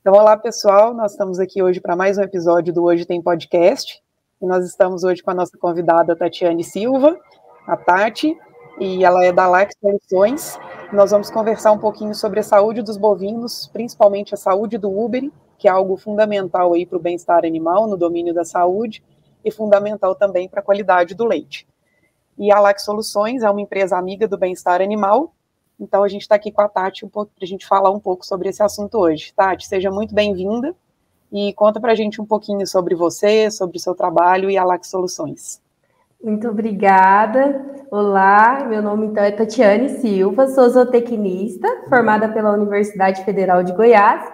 Então, olá pessoal, nós estamos aqui hoje para mais um episódio do Hoje Tem Podcast. E nós estamos hoje com a nossa convidada Tatiane Silva, a Tati, e ela é da Lax Soluções. Nós vamos conversar um pouquinho sobre a saúde dos bovinos, principalmente a saúde do Uber, que é algo fundamental aí para o bem-estar animal no domínio da saúde e fundamental também para a qualidade do leite. E a Lax Soluções é uma empresa amiga do bem-estar animal então a gente está aqui com a Tati um para a gente falar um pouco sobre esse assunto hoje. Tati, seja muito bem-vinda e conta para a gente um pouquinho sobre você, sobre o seu trabalho e a LAC Soluções. Muito obrigada. Olá, meu nome então é Tatiane Silva, sou zootecnista, formada pela Universidade Federal de Goiás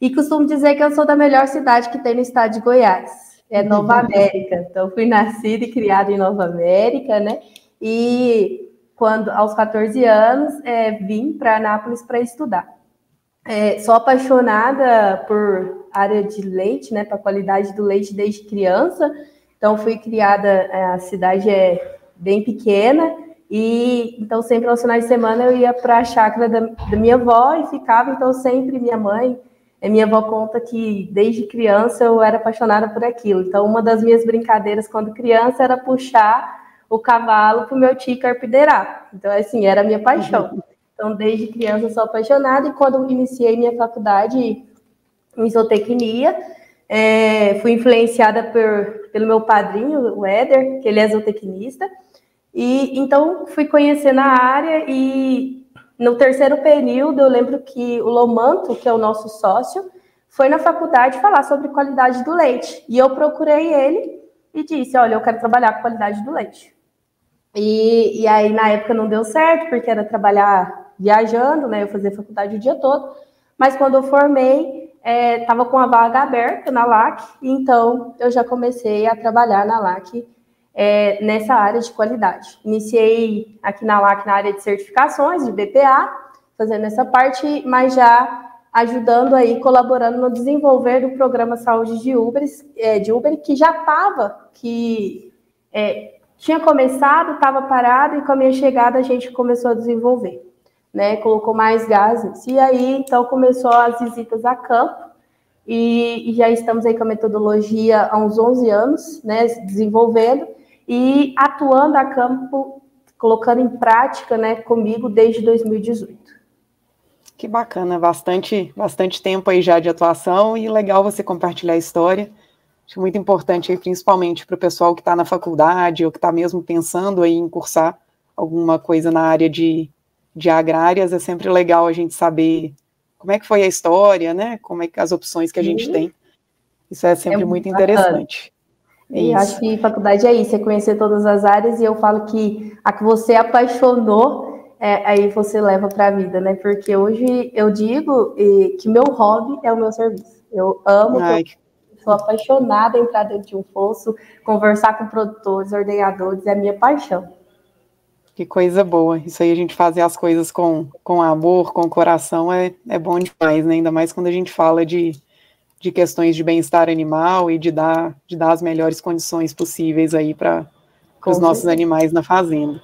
e costumo dizer que eu sou da melhor cidade que tem no estado de Goiás. É Nova. América. Então, fui nascida e criada em Nova América, né? E quando aos 14 anos é, vim para Anápolis para estudar. É, sou apaixonada por área de leite, né, para qualidade do leite desde criança. Então fui criada, é, a cidade é bem pequena e então sempre aos finais de semana eu ia para a chácara da, da, minha avó e ficava então sempre minha mãe, é, minha avó conta que desde criança eu era apaixonada por aquilo. Então uma das minhas brincadeiras quando criança era puxar o cavalo para o meu tio carpideirar. Então, assim, era a minha paixão. Então, desde criança eu sou apaixonada e quando iniciei minha faculdade em zootecnia, é, fui influenciada por, pelo meu padrinho, o Éder, que ele é zootecnista, e então fui conhecendo a área e no terceiro período eu lembro que o Lomanto, que é o nosso sócio, foi na faculdade falar sobre qualidade do leite. E eu procurei ele e disse: Olha, eu quero trabalhar com qualidade do leite. E, e aí, na época, não deu certo, porque era trabalhar viajando, né? Eu fazia faculdade o dia todo. Mas quando eu formei, estava é, com a vaga aberta na LAC, então eu já comecei a trabalhar na LAC é, nessa área de qualidade. Iniciei aqui na LAC na área de certificações, de BPA, fazendo essa parte, mas já ajudando aí, colaborando no desenvolver do programa Saúde de Uber, é, de Uber que já estava, que é, tinha começado, estava parado e com a minha chegada a gente começou a desenvolver, né? Colocou mais gases e aí então começou as visitas a campo e, e já estamos aí com a metodologia há uns 11 anos, né? Desenvolvendo e atuando a campo, colocando em prática, né? Comigo desde 2018. Que bacana, bastante, bastante tempo aí já de atuação e legal você compartilhar a história. Acho muito importante, aí, principalmente para o pessoal que está na faculdade ou que está mesmo pensando aí em cursar alguma coisa na área de, de agrárias, é sempre legal a gente saber como é que foi a história, né? Como é que as opções que a gente uhum. tem. Isso é sempre é muito, muito interessante. É e acho que faculdade é isso, é conhecer todas as áreas, e eu falo que a que você apaixonou, é, aí você leva para a vida, né? Porque hoje eu digo que meu hobby é o meu serviço. Eu amo Ai, sou apaixonada em entrar dentro de um fosso, conversar com produtores, ordenadores, é a minha paixão. Que coisa boa. Isso aí a gente fazer as coisas com, com amor, com coração, é, é bom demais, né? Ainda mais quando a gente fala de, de questões de bem-estar animal e de dar, de dar as melhores condições possíveis aí para os nossos animais na fazenda.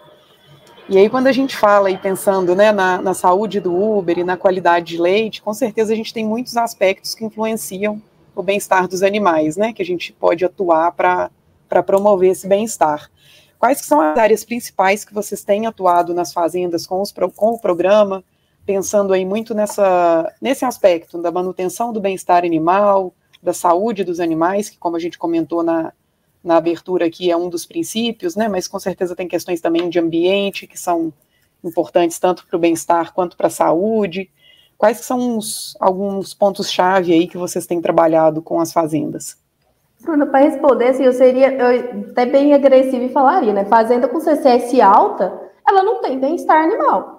E aí, quando a gente fala e pensando né, na, na saúde do Uber e na qualidade de leite, com certeza a gente tem muitos aspectos que influenciam o bem-estar dos animais, né? Que a gente pode atuar para promover esse bem-estar. Quais são as áreas principais que vocês têm atuado nas fazendas com, os, com o programa, pensando aí muito nessa, nesse aspecto da manutenção do bem-estar animal, da saúde dos animais, que como a gente comentou na, na abertura aqui é um dos princípios, né? Mas com certeza tem questões também de ambiente que são importantes tanto para o bem-estar quanto para a saúde. Quais são os, alguns pontos-chave aí que vocês têm trabalhado com as fazendas? Bruna, para responder, assim, eu seria eu, até bem agressiva e falaria, né? Fazenda com CCS alta, ela não tem bem-estar animal,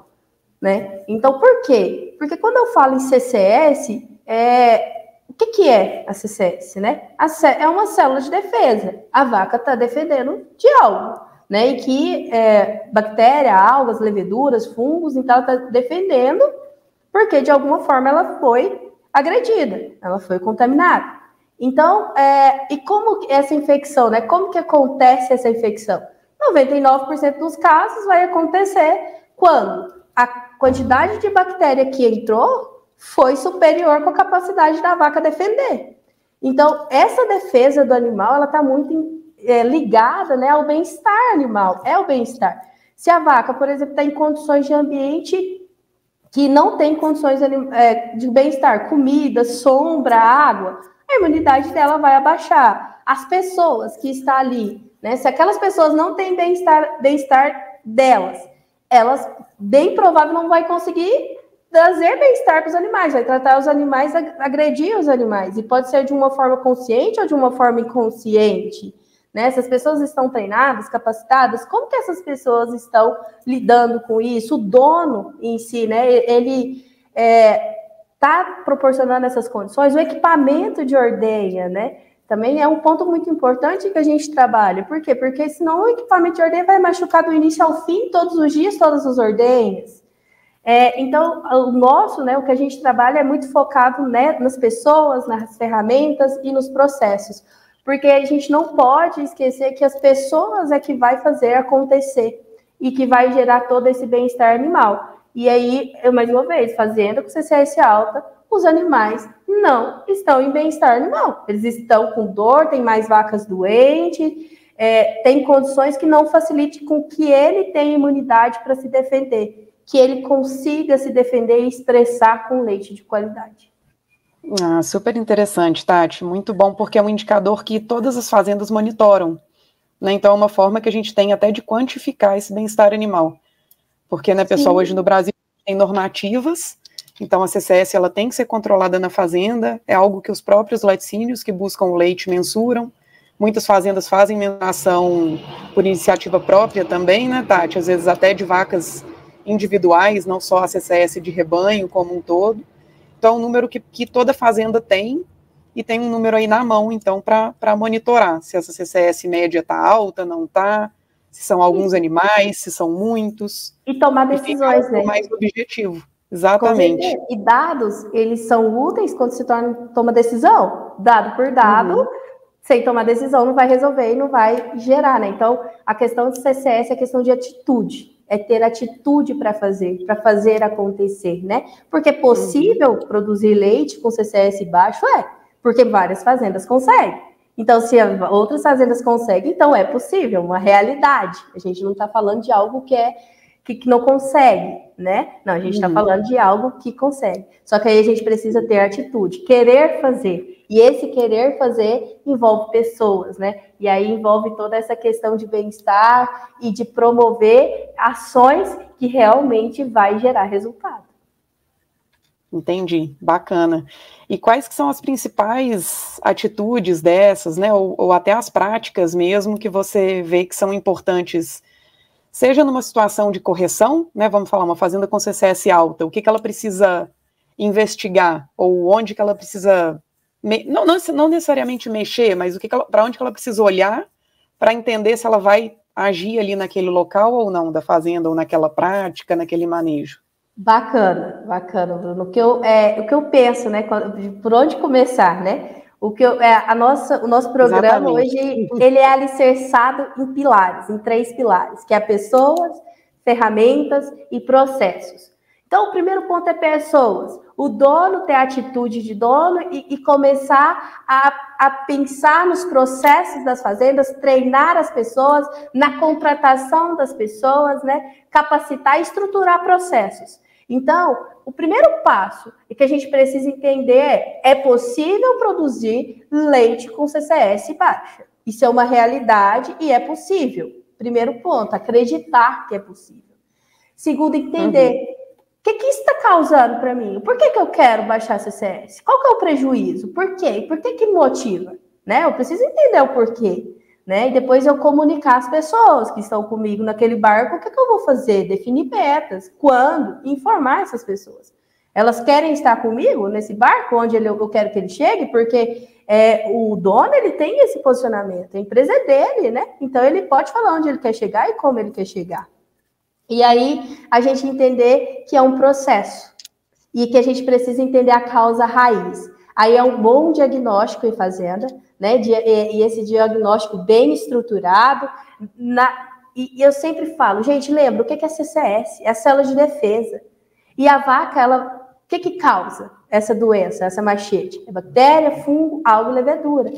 né? Então, por quê? Porque quando eu falo em CCS, é, o que, que é a CCS, né? A, é uma célula de defesa. A vaca está defendendo de algo, né? E que é, bactéria, algas, leveduras, fungos, então ela está defendendo porque de alguma forma ela foi agredida, ela foi contaminada. Então, é, e como essa infecção, né? Como que acontece essa infecção? 99% dos casos vai acontecer quando a quantidade de bactéria que entrou foi superior com a capacidade da vaca defender. Então, essa defesa do animal, ela está muito é, ligada né, ao bem-estar animal, é o bem-estar. Se a vaca, por exemplo, está em condições de ambiente que não tem condições é, de bem-estar, comida, sombra, água, a imunidade dela vai abaixar. As pessoas que estão ali, né, se aquelas pessoas não têm bem-estar bem delas, elas bem provável não vai conseguir trazer bem-estar para os animais, vai tratar os animais, agredir os animais, e pode ser de uma forma consciente ou de uma forma inconsciente. Né? Essas pessoas estão treinadas, capacitadas, como que essas pessoas estão lidando com isso? O dono em si, né? Ele está é, tá proporcionando essas condições, o equipamento de ordenha, né? Também é um ponto muito importante que a gente trabalha. Por quê? Porque senão o equipamento de ordenha vai machucar do início ao fim, todos os dias, todas as ordenhas. É, então, o nosso, né, o que a gente trabalha é muito focado né, nas pessoas, nas ferramentas e nos processos porque a gente não pode esquecer que as pessoas é que vai fazer acontecer e que vai gerar todo esse bem-estar animal. E aí, eu mais uma vez, fazendo com CCS alta, os animais não estão em bem-estar animal. Eles estão com dor, tem mais vacas doentes, é, tem condições que não facilitem com que ele tenha imunidade para se defender, que ele consiga se defender e estressar com leite de qualidade. Ah, super interessante, Tati. Muito bom, porque é um indicador que todas as fazendas monitoram. Né? Então, é uma forma que a gente tem até de quantificar esse bem-estar animal. Porque, né, pessoal, Sim. hoje no Brasil tem normativas, então a CCS ela tem que ser controlada na fazenda, é algo que os próprios laticínios que buscam o leite mensuram. Muitas fazendas fazem mensuração por iniciativa própria também, né, Tati? Às vezes até de vacas individuais, não só a CCS de rebanho como um todo. Então, é um número que, que toda fazenda tem, e tem um número aí na mão, então, para monitorar se essa CCS média está alta, não está, se são alguns e, animais, se são muitos. E tomar decisões, né? mais objetivo. Exatamente. E dados, eles são úteis quando se torna, toma decisão. Dado por dado, uhum. sem tomar decisão, não vai resolver e não vai gerar, né? Então, a questão de CCS é questão de atitude é ter atitude para fazer, para fazer acontecer, né? Porque é possível uhum. produzir leite com CCS baixo? É, porque várias fazendas conseguem. Então, se outras fazendas conseguem, então é possível, uma realidade. A gente não está falando de algo que é que, que não consegue, né? Não, a gente está uhum. falando de algo que consegue. Só que aí a gente precisa ter atitude, querer fazer. E esse querer fazer envolve pessoas, né? E aí envolve toda essa questão de bem-estar e de promover ações que realmente vai gerar resultado. Entendi, bacana. E quais que são as principais atitudes dessas, né, ou, ou até as práticas mesmo que você vê que são importantes seja numa situação de correção, né, vamos falar, uma fazenda com CCS alta, o que, que ela precisa investigar, ou onde que ela precisa, não, não, não necessariamente mexer, mas o que, que para onde que ela precisa olhar para entender se ela vai agir ali naquele local ou não, da fazenda, ou naquela prática, naquele manejo. Bacana, bacana, Bruno. O que eu, é, o que eu penso, né, por onde começar, né? O que eu, é, a nossa, o nosso programa Exatamente. hoje ele é alicerçado em pilares, em três pilares, que é pessoas, ferramentas e processos. Então, o primeiro ponto é pessoas. O dono ter a atitude de dono e, e começar a, a, pensar nos processos das fazendas, treinar as pessoas, na contratação das pessoas, né? capacitar e estruturar processos. Então, o primeiro passo que a gente precisa entender é: é possível produzir leite com CCS baixa. Isso é uma realidade e é possível. Primeiro ponto, acreditar que é possível. Segundo, entender uhum. o que, que isso está causando para mim. Por que, que eu quero baixar CCS? Qual que é o prejuízo? Por quê? Por que, que motiva? Né? Eu preciso entender o porquê né? E depois eu comunicar as pessoas que estão comigo naquele barco, o que, é que eu vou fazer? Definir metas, quando, informar essas pessoas. Elas querem estar comigo nesse barco, onde ele, eu quero que ele chegue, porque é, o dono ele tem esse posicionamento, a empresa é dele, né? Então ele pode falar onde ele quer chegar e como ele quer chegar. E aí a gente entender que é um processo e que a gente precisa entender a causa raiz. Aí é um bom diagnóstico em fazenda, né? E, esse diagnóstico bem estruturado. Na, e, eu sempre falo, gente, lembra o que é CCS? É a célula de defesa. E a vaca, ela, o que, que causa essa doença, essa machete? É bactéria, fungo, algo levedura.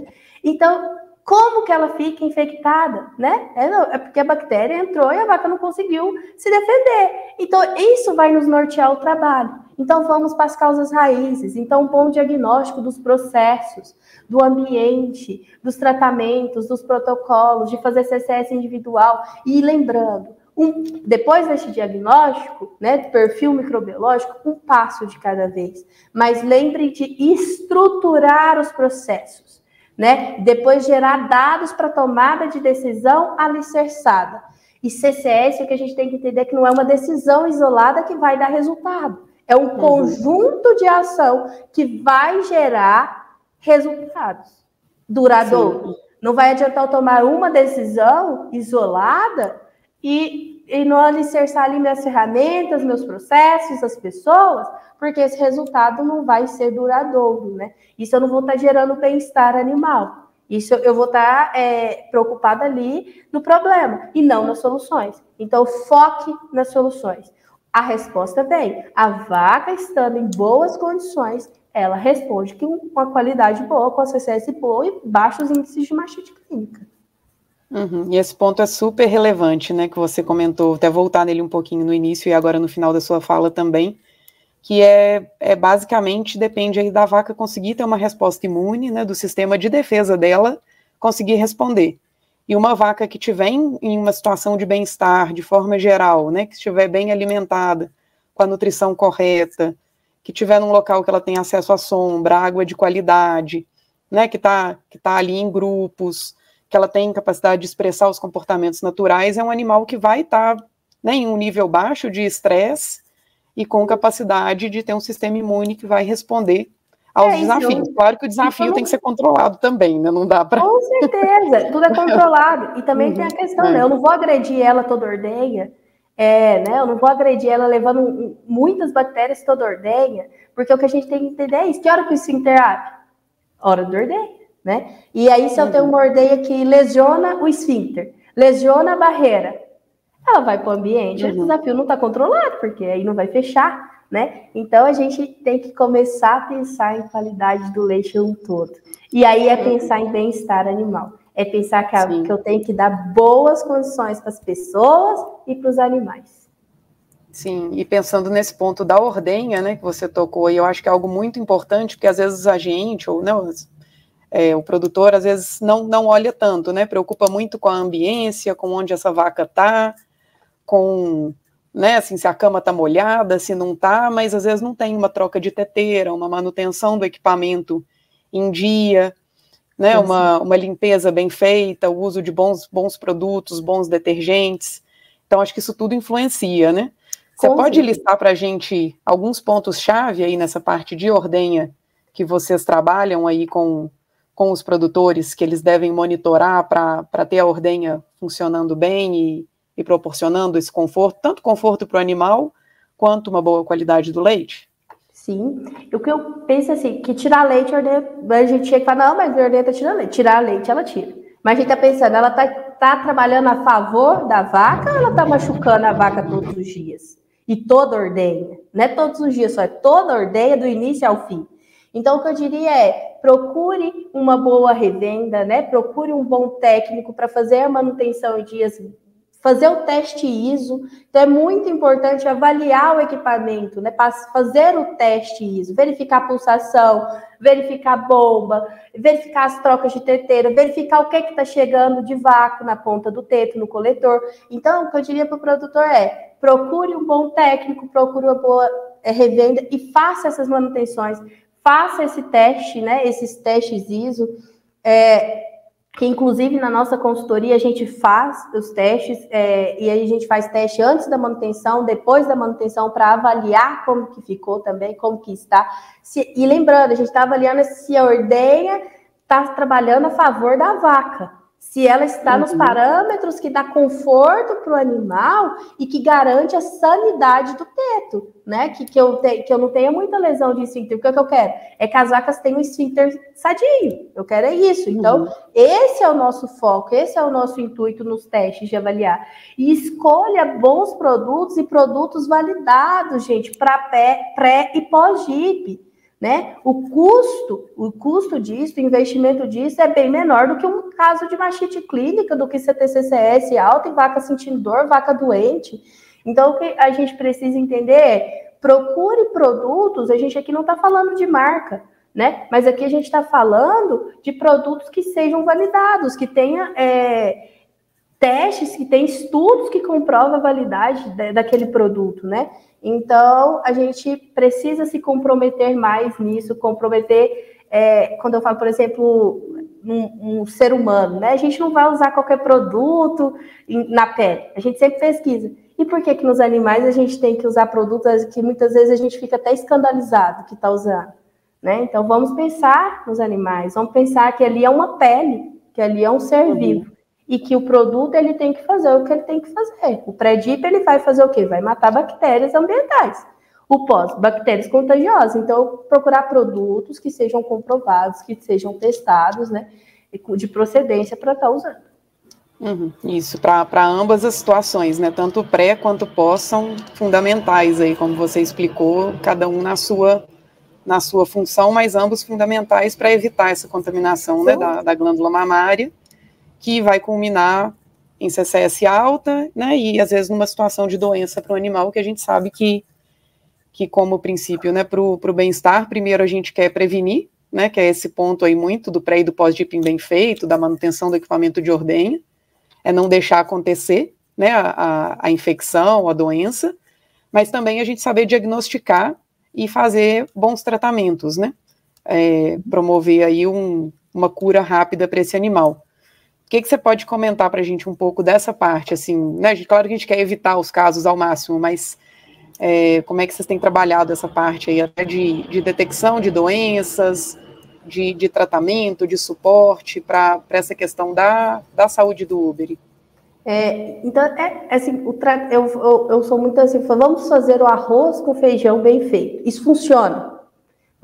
Então, como que ela fica infectada, né? É, é, porque a bactéria entrou e a vaca não conseguiu se defender. Então, isso vai nos nortear o trabalho. Então, vamos para as causas raízes. Então, um bom diagnóstico dos processos, do ambiente, dos tratamentos, dos protocolos, de fazer CCS individual. E lembrando, um, depois desse diagnóstico, né, do perfil microbiológico, um passo de cada vez. Mas lembre de estruturar os processos né? Depois gerar dados para tomada de decisão alicerçada. E CCS, o que a gente tem que entender é que não é uma decisão isolada que vai dar resultado. É um uhum. conjunto de ação que vai gerar resultados duradouros. Não vai adiantar eu tomar uma decisão isolada e, e não alicerçar ali minhas ferramentas, meus processos, as pessoas, porque esse resultado não vai ser duradouro, né? Isso eu não vou estar gerando bem-estar animal. Isso eu vou estar é, preocupada ali no problema e não nas soluções. Então, foque nas soluções. A resposta vem. A vaca estando em boas condições, ela responde com uma qualidade boa, com a CCS boa e baixos índices de machite clínica. Uhum. E esse ponto é super relevante, né, que você comentou, até voltar nele um pouquinho no início e agora no final da sua fala também, que é, é basicamente depende aí da vaca conseguir ter uma resposta imune, né, do sistema de defesa dela conseguir responder. E uma vaca que tiver em, uma situação de bem-estar, de forma geral, né, que estiver bem alimentada, com a nutrição correta, que tiver num local que ela tem acesso à sombra, água de qualidade, né, que está que tá ali em grupos, que ela tem capacidade de expressar os comportamentos naturais, é um animal que vai estar tá, né, em um nível baixo de estresse e com capacidade de ter um sistema imune que vai responder aos é, desafios. Claro que o desafio tem que ser controlado também, né? Não dá para. Com certeza, tudo é controlado. E também uhum, tem a uhum. questão, é. né? Eu não vou agredir ela toda ordenha, é, né? Eu não vou agredir ela levando muitas bactérias toda ordenha, porque o que a gente tem que entender é isso. Que hora que o esfíncter abre? Hora do ordenha, né? E aí, se eu tenho uma ordenha que lesiona o esfíncter, lesiona a barreira, ela vai para o ambiente, uhum. o desafio não está controlado, porque aí não vai fechar, né? Então a gente tem que começar a pensar em qualidade do leite um todo. E aí é pensar em bem-estar animal. É pensar que, a, que eu tenho que dar boas condições para as pessoas e para os animais. Sim, e pensando nesse ponto da ordenha, né, que você tocou, e eu acho que é algo muito importante, porque às vezes a gente, ou não, é, o produtor às vezes não, não olha tanto, né, preocupa muito com a ambiência, com onde essa vaca está, com, né, assim, se a cama está molhada, se não está, mas às vezes não tem uma troca de teteira, uma manutenção do equipamento em dia, né, uma, uma limpeza bem feita, o uso de bons, bons produtos, bons detergentes. Então, acho que isso tudo influencia, né? Você pode listar para a gente alguns pontos-chave aí nessa parte de ordenha que vocês trabalham aí com, com os produtores, que eles devem monitorar para ter a ordenha funcionando bem e, e proporcionando esse conforto, tanto conforto para o animal, quanto uma boa qualidade do leite? Sim. O que eu penso assim, que tirar leite, a gente tinha que falar, não, mas a ordenha está tirando leite. Tirar leite, ela tira. Mas a gente está pensando, ela está tá trabalhando a favor da vaca ou ela está machucando a vaca todos os dias? E toda ordenha. Não é todos os dias só, é toda ordenha do início ao fim. Então, o que eu diria é, procure uma boa revenda, né? Procure um bom técnico para fazer a manutenção em dias fazer o teste ISO. Então, é muito importante avaliar o equipamento, né? Fazer o teste ISO, verificar a pulsação, verificar a bomba, verificar as trocas de teteira, verificar o que está chegando de vácuo na ponta do teto, no coletor. Então, o que eu diria para o produtor é: procure um bom técnico, procure uma boa é, revenda e faça essas manutenções, faça esse teste, né? Esses testes ISO. É, que inclusive na nossa consultoria a gente faz os testes é, e aí a gente faz teste antes da manutenção, depois da manutenção para avaliar como que ficou também, como que está. Se, e lembrando, a gente está avaliando se a ordenha está trabalhando a favor da vaca, se ela está uhum. nos parâmetros que dá conforto para o animal e que garante a sanidade do teto, né? Que, que, eu, te, que eu não tenha muita lesão de esfíncter. O que, é que eu quero? É que as vacas tenham um esfíncter sadio. Eu quero é isso. Então, uhum. esse é o nosso foco, esse é o nosso intuito nos testes de avaliar. E escolha bons produtos e produtos validados, gente, para pré e pós-GIP. Né? O custo, o custo disso, o investimento disso é bem menor do que um caso de machite clínica, do que CTCCS alta e vaca sentindo dor, vaca doente. Então, o que a gente precisa entender é procure produtos, a gente aqui não está falando de marca, né? Mas aqui a gente está falando de produtos que sejam validados, que tenha é, testes, que tem estudos que comprovam a validade daquele produto, né? Então, a gente precisa se comprometer mais nisso, comprometer, é, quando eu falo, por exemplo, um, um, ser humano, né? A gente não vai usar qualquer produto na pele, a gente sempre pesquisa. E por que que nos animais a gente tem que usar produtos que muitas vezes a gente fica até escandalizado que está usando, né? Então, vamos pensar nos animais, vamos pensar que ali é uma pele, que ali é um ser vivo e que o produto ele tem que fazer o que ele tem que fazer. O pré-dip ele vai fazer o quê? Vai matar bactérias ambientais. O pós, bactérias contagiosas. Então, procurar produtos que sejam comprovados, que sejam testados, né, de procedência para estar tá usando. Uhum, isso, para ambas as situações, né? Tanto pré quanto pós são fundamentais aí, como você explicou, cada um na sua na sua função, mas ambos fundamentais para evitar essa contaminação né, da, da glândula mamária que vai culminar em CCS alta, né, e às vezes numa situação de doença para o animal, que a gente sabe que, que como princípio, né, para o bem-estar, primeiro a gente quer prevenir, né, que é esse ponto aí muito do pré e do pós-dipping bem feito, da manutenção do equipamento de ordenha, é não deixar acontecer, né, a, a, infecção, a doença, mas também a gente saber diagnosticar e fazer bons tratamentos, né, é, promover aí um, uma cura rápida para esse animal. O que, que você pode comentar para a gente um pouco dessa parte? Assim, né? Claro que a gente quer evitar os casos ao máximo, mas é, como é que vocês têm trabalhado essa parte aí, até de, de detecção de doenças, de, de tratamento, de suporte para essa questão da, da saúde do Uber? É, então, é, assim, o tra... eu, eu, eu, sou muito assim, vamos fazer o arroz com feijão bem feito. Isso funciona.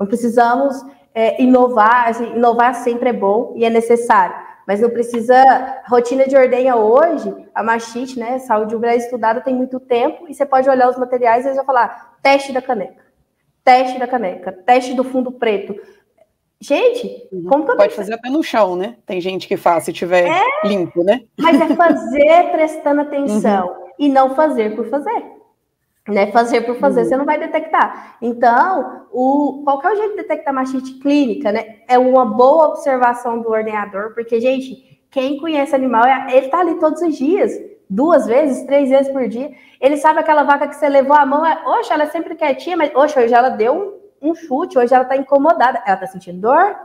Não precisamos é, inovar, assim, inovar sempre é bom e é necessário mas não precisa. Rotina de ordenha hoje, a machite, né? Saúde umbral é estudada tem muito tempo, e você pode olhar os materiais e eles vão falar: teste da caneca, teste da caneca, teste do fundo preto. Gente, uhum. como que eu Pode fazer até no chão, né? Tem gente que faz, se tiver é, limpo, né? Mas é fazer prestando atenção uhum. e não fazer por fazer né? Fazer por fazer, uhum. você não vai detectar. Então, o, qual que é o jeito de detectar mastite clínica, né? É uma boa observação do ordenador, porque, gente, quem conhece animal, é, ele tá ali todos os dias, duas vezes, três vezes por dia. Ele sabe aquela vaca que você levou a mão, é, oxe, ela é sempre quietinha, mas, oxe, hoje ela deu um, um chute, hoje ela tá incomodada. Ela tá sentindo dor?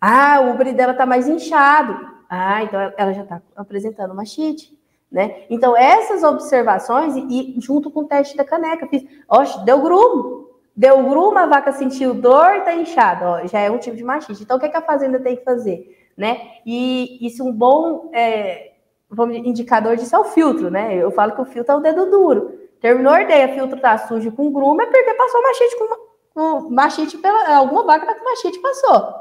Ah, o úbere dela tá mais inchado. Ah, então ela já tá apresentando mastite. Né? Então, essas observações, e, junto com o teste da caneca, fiz, oxe, deu grumo, deu grumo, a vaca sentiu dor e tá inchada, ó, já é um tipo de machiste. Então, o que, é que a fazenda tem que fazer? Né? E isso um bom é, vamos, indicador disso é o filtro, né? Eu falo que o filtro é o dedo duro. Terminou a ideia, filtro tá sujo com grumo, é porque passou machite com, com machite pela. Alguma vaca tá com machite passou.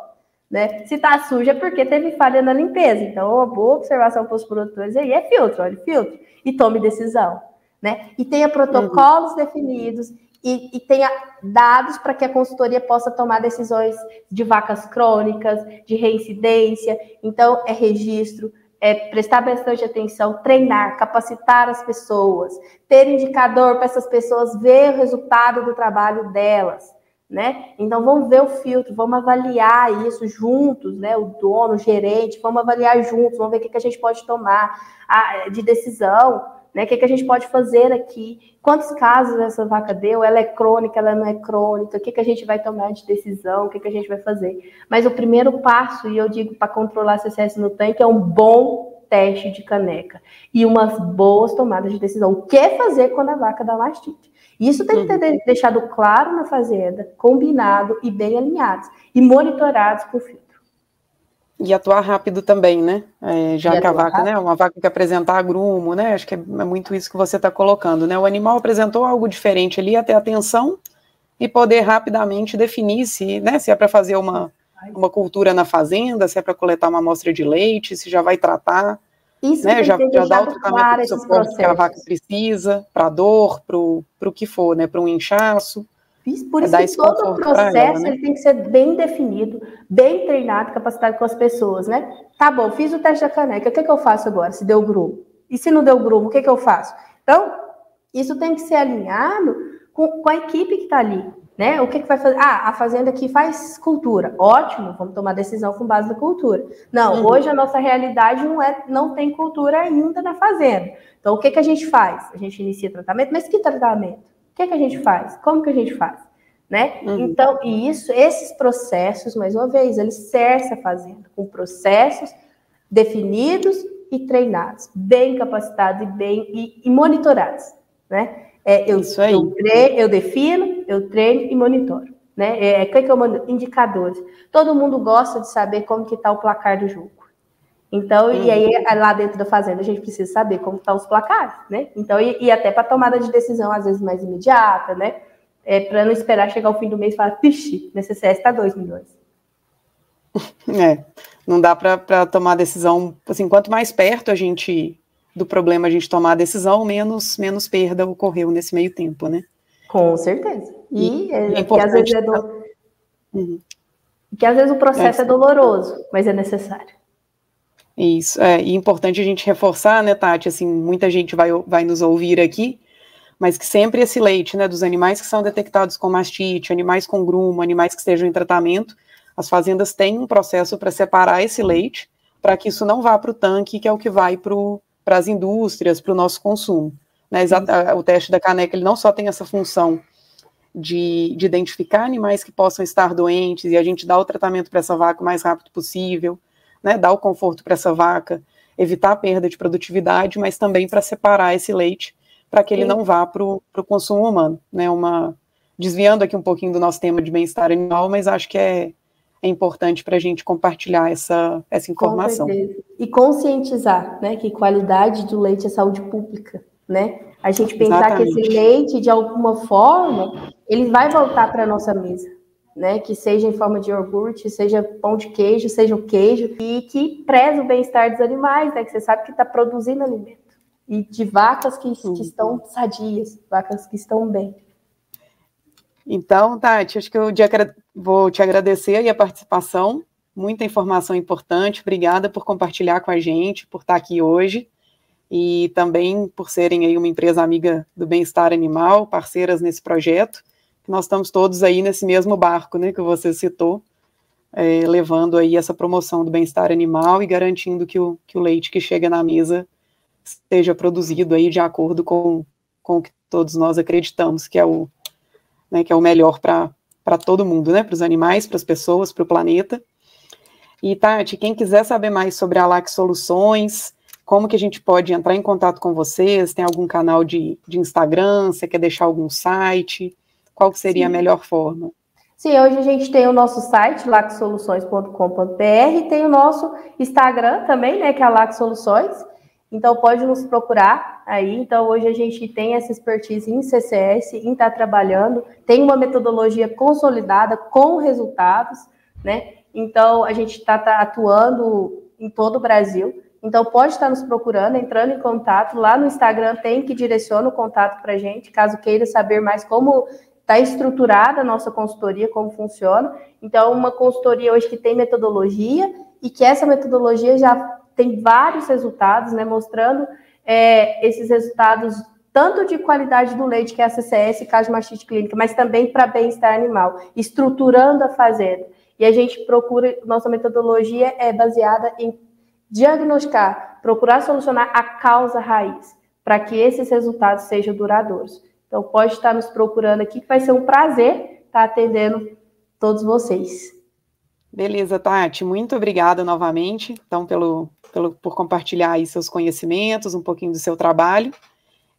Né? Se está sujo é porque teve falha na limpeza. Então, uma boa observação para os produtores aí é filtro, olha, filtro, e tome decisão. Né? E tenha protocolos uhum. definidos e, e, tenha dados para que a consultoria possa tomar decisões de vacas crônicas, de reincidência. Então, é registro, é prestar bastante atenção, treinar, capacitar as pessoas, ter indicador para essas pessoas ver o resultado do trabalho delas né? Então vamos ver o filtro, vamos avaliar isso juntos, né? O dono, o gerente, vamos avaliar juntos, vamos ver o que, que a gente pode tomar de decisão, né? O que, que a gente pode fazer aqui, quantos casos essa vaca deu, ela é crônica, ela não é crônica, o que, que a gente vai tomar de decisão, o que, que a gente vai fazer. Mas o primeiro passo, e eu digo para controlar CCS no tanque, é um bom teste de caneca e umas boas tomadas de decisão. O que fazer quando a vaca dá mastite? Isso tem que ter uhum. deixado claro na fazenda, combinado e bem alinhados, e monitorados por filtro. E atuar rápido também, né? É, já que a vaca, rápido. né? Uma vaca que apresentar agrumo, né? Acho que é, é muito isso que você está colocando, né? O animal apresentou algo diferente ali, até atenção e poder rapidamente definir se, né, se é para fazer uma, uma cultura na fazenda, se é para coletar uma amostra de leite, se já vai tratar. Isso né, já, já dá o tratamento do suporte que a vaca precisa, para dor, para o que for, né? Para um inchaço. Por isso que todo o processo ela, né? ele tem que ser bem definido, bem treinado, capacitado com as pessoas, né? Tá bom, fiz o teste da caneca, o que, é que eu faço agora, se deu grumo? E se não deu grumo, o que, é que eu faço? Então, isso tem que ser alinhado com, com a equipe que está ali, né? O que, que vai fazer? Ah, a fazenda aqui faz cultura. Ótimo, vamos tomar decisão com base na cultura. Não, uhum. hoje a nossa realidade não é, não tem cultura ainda na fazenda. Então, o que, que a gente faz? A gente inicia tratamento, mas que tratamento? O que, que a gente faz? Como que a gente faz? Né? Uhum. Então, e isso, esses processos, mais uma vez, eles cercam a fazenda, com processos definidos e treinados, bem capacitados e bem e, e monitorados, né? É, eu, isso aí. Eu, treino, eu defino, eu treino e monitoro, né? É, que, é que eu mando? Indicadores. Todo mundo gosta de saber como que está o placar do jogo. Então, uhum. e aí lá dentro da fazenda a gente precisa saber como estão tá os placares, né? Então, e, e até para tomada de decisão, às vezes, mais imediata, né? É, para não esperar chegar ao fim do mês e falar, pixe, nesse CS está 2 milhões. É, não dá para tomar decisão, assim, quanto mais perto a gente do problema a gente tomar a decisão, menos, menos perda ocorreu nesse meio tempo, né? Com certeza. E, e é, é que às vezes é do... Uhum. que às vezes o processo é, é doloroso, mas é necessário. Isso, é, e importante a gente reforçar, né, Tati, assim, muita gente vai, vai nos ouvir aqui, mas que sempre esse leite, né, dos animais que são detectados com mastite, animais com grumo, animais que estejam em tratamento, as fazendas têm um processo para separar esse leite, para que isso não vá para o tanque, que é o que vai para as indústrias, para o nosso consumo. Né, o teste da caneca, ele não só tem essa função de, de identificar animais que possam estar doentes e a gente dá o tratamento para essa vaca o mais rápido possível, né, dar o conforto para essa vaca, evitar a perda de produtividade, mas também para separar esse leite para que ele Sim. não vá para o consumo humano, né, uma desviando aqui um pouquinho do nosso tema de bem-estar animal, mas acho que é, é importante para a gente compartilhar essa, essa informação. e conscientizar, né, que qualidade do leite é saúde pública, né? A gente pensar Exatamente. que esse leite, de alguma forma, ele vai voltar para a nossa mesa né, que seja em forma de iogurte, seja pão de queijo, seja o queijo, e que preza o bem-estar dos animais, né, que você sabe que está produzindo alimento. E de vacas que, que estão sadias, vacas que estão bem. Então, Tati, acho que eu vou te agradecer aí a participação, muita informação importante, obrigada por compartilhar com a gente, por estar aqui hoje, e também por serem aí uma empresa amiga do bem-estar animal, parceiras nesse projeto, nós estamos todos aí nesse mesmo barco, né, que você citou, é, levando aí essa promoção do bem-estar animal e garantindo que o, que o leite que chega na mesa seja produzido aí de acordo com, com o que todos nós acreditamos que é o, né, que é o melhor para todo mundo, né, para os animais, para as pessoas, para o planeta. E, Tati, quem quiser saber mais sobre a LAC Soluções, como que a gente pode entrar em contato com vocês, tem algum canal de, de Instagram, você quer deixar algum site, qual seria Sim. a melhor forma? Sim, hoje a gente tem o nosso site, lacsoluções.com.br, tem o nosso Instagram também, né, que é a Lac Soluções. Então pode nos procurar aí. Então hoje a gente tem essa expertise em CCS, em estar tá trabalhando, tem uma metodologia consolidada com resultados, né? Então a gente está tá atuando em todo o Brasil. Então pode estar nos procurando, entrando em contato. Lá no Instagram tem que direciona o contato para a gente, caso queira saber mais como está estruturada a nossa consultoria, como funciona. Então, uma consultoria hoje que tem metodologia e que essa metodologia já tem vários resultados, né, mostrando é, esses resultados tanto de qualidade do leite, que é a CCS, caso mastite clínica, mas também para bem-estar animal, estruturando a fazenda. E a gente procura, nossa metodologia é baseada em diagnosticar, procurar solucionar a causa raiz, para que esses resultados sejam duradouros. Então, pode estar nos procurando aqui, que vai ser um prazer estar atendendo todos vocês. Beleza, Tati, muito obrigada novamente, então, pelo, pelo, por compartilhar aí seus conhecimentos, um pouquinho do seu trabalho.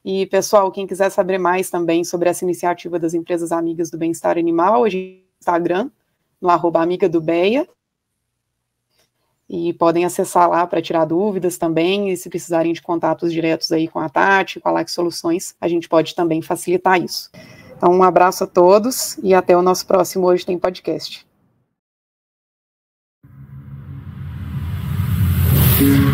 E, pessoal, quem quiser saber mais também sobre essa iniciativa das empresas amigas do bem-estar animal, hoje no Instagram, no arroba amiga do Beia. e podem acessar lá para tirar dúvidas também, e se precisarem de contatos diretos aí com a Tati, com a Lac Soluções, a gente pode também facilitar isso. Então, um abraço a todos e até o nosso próximo Hoje Tem Podcast. You.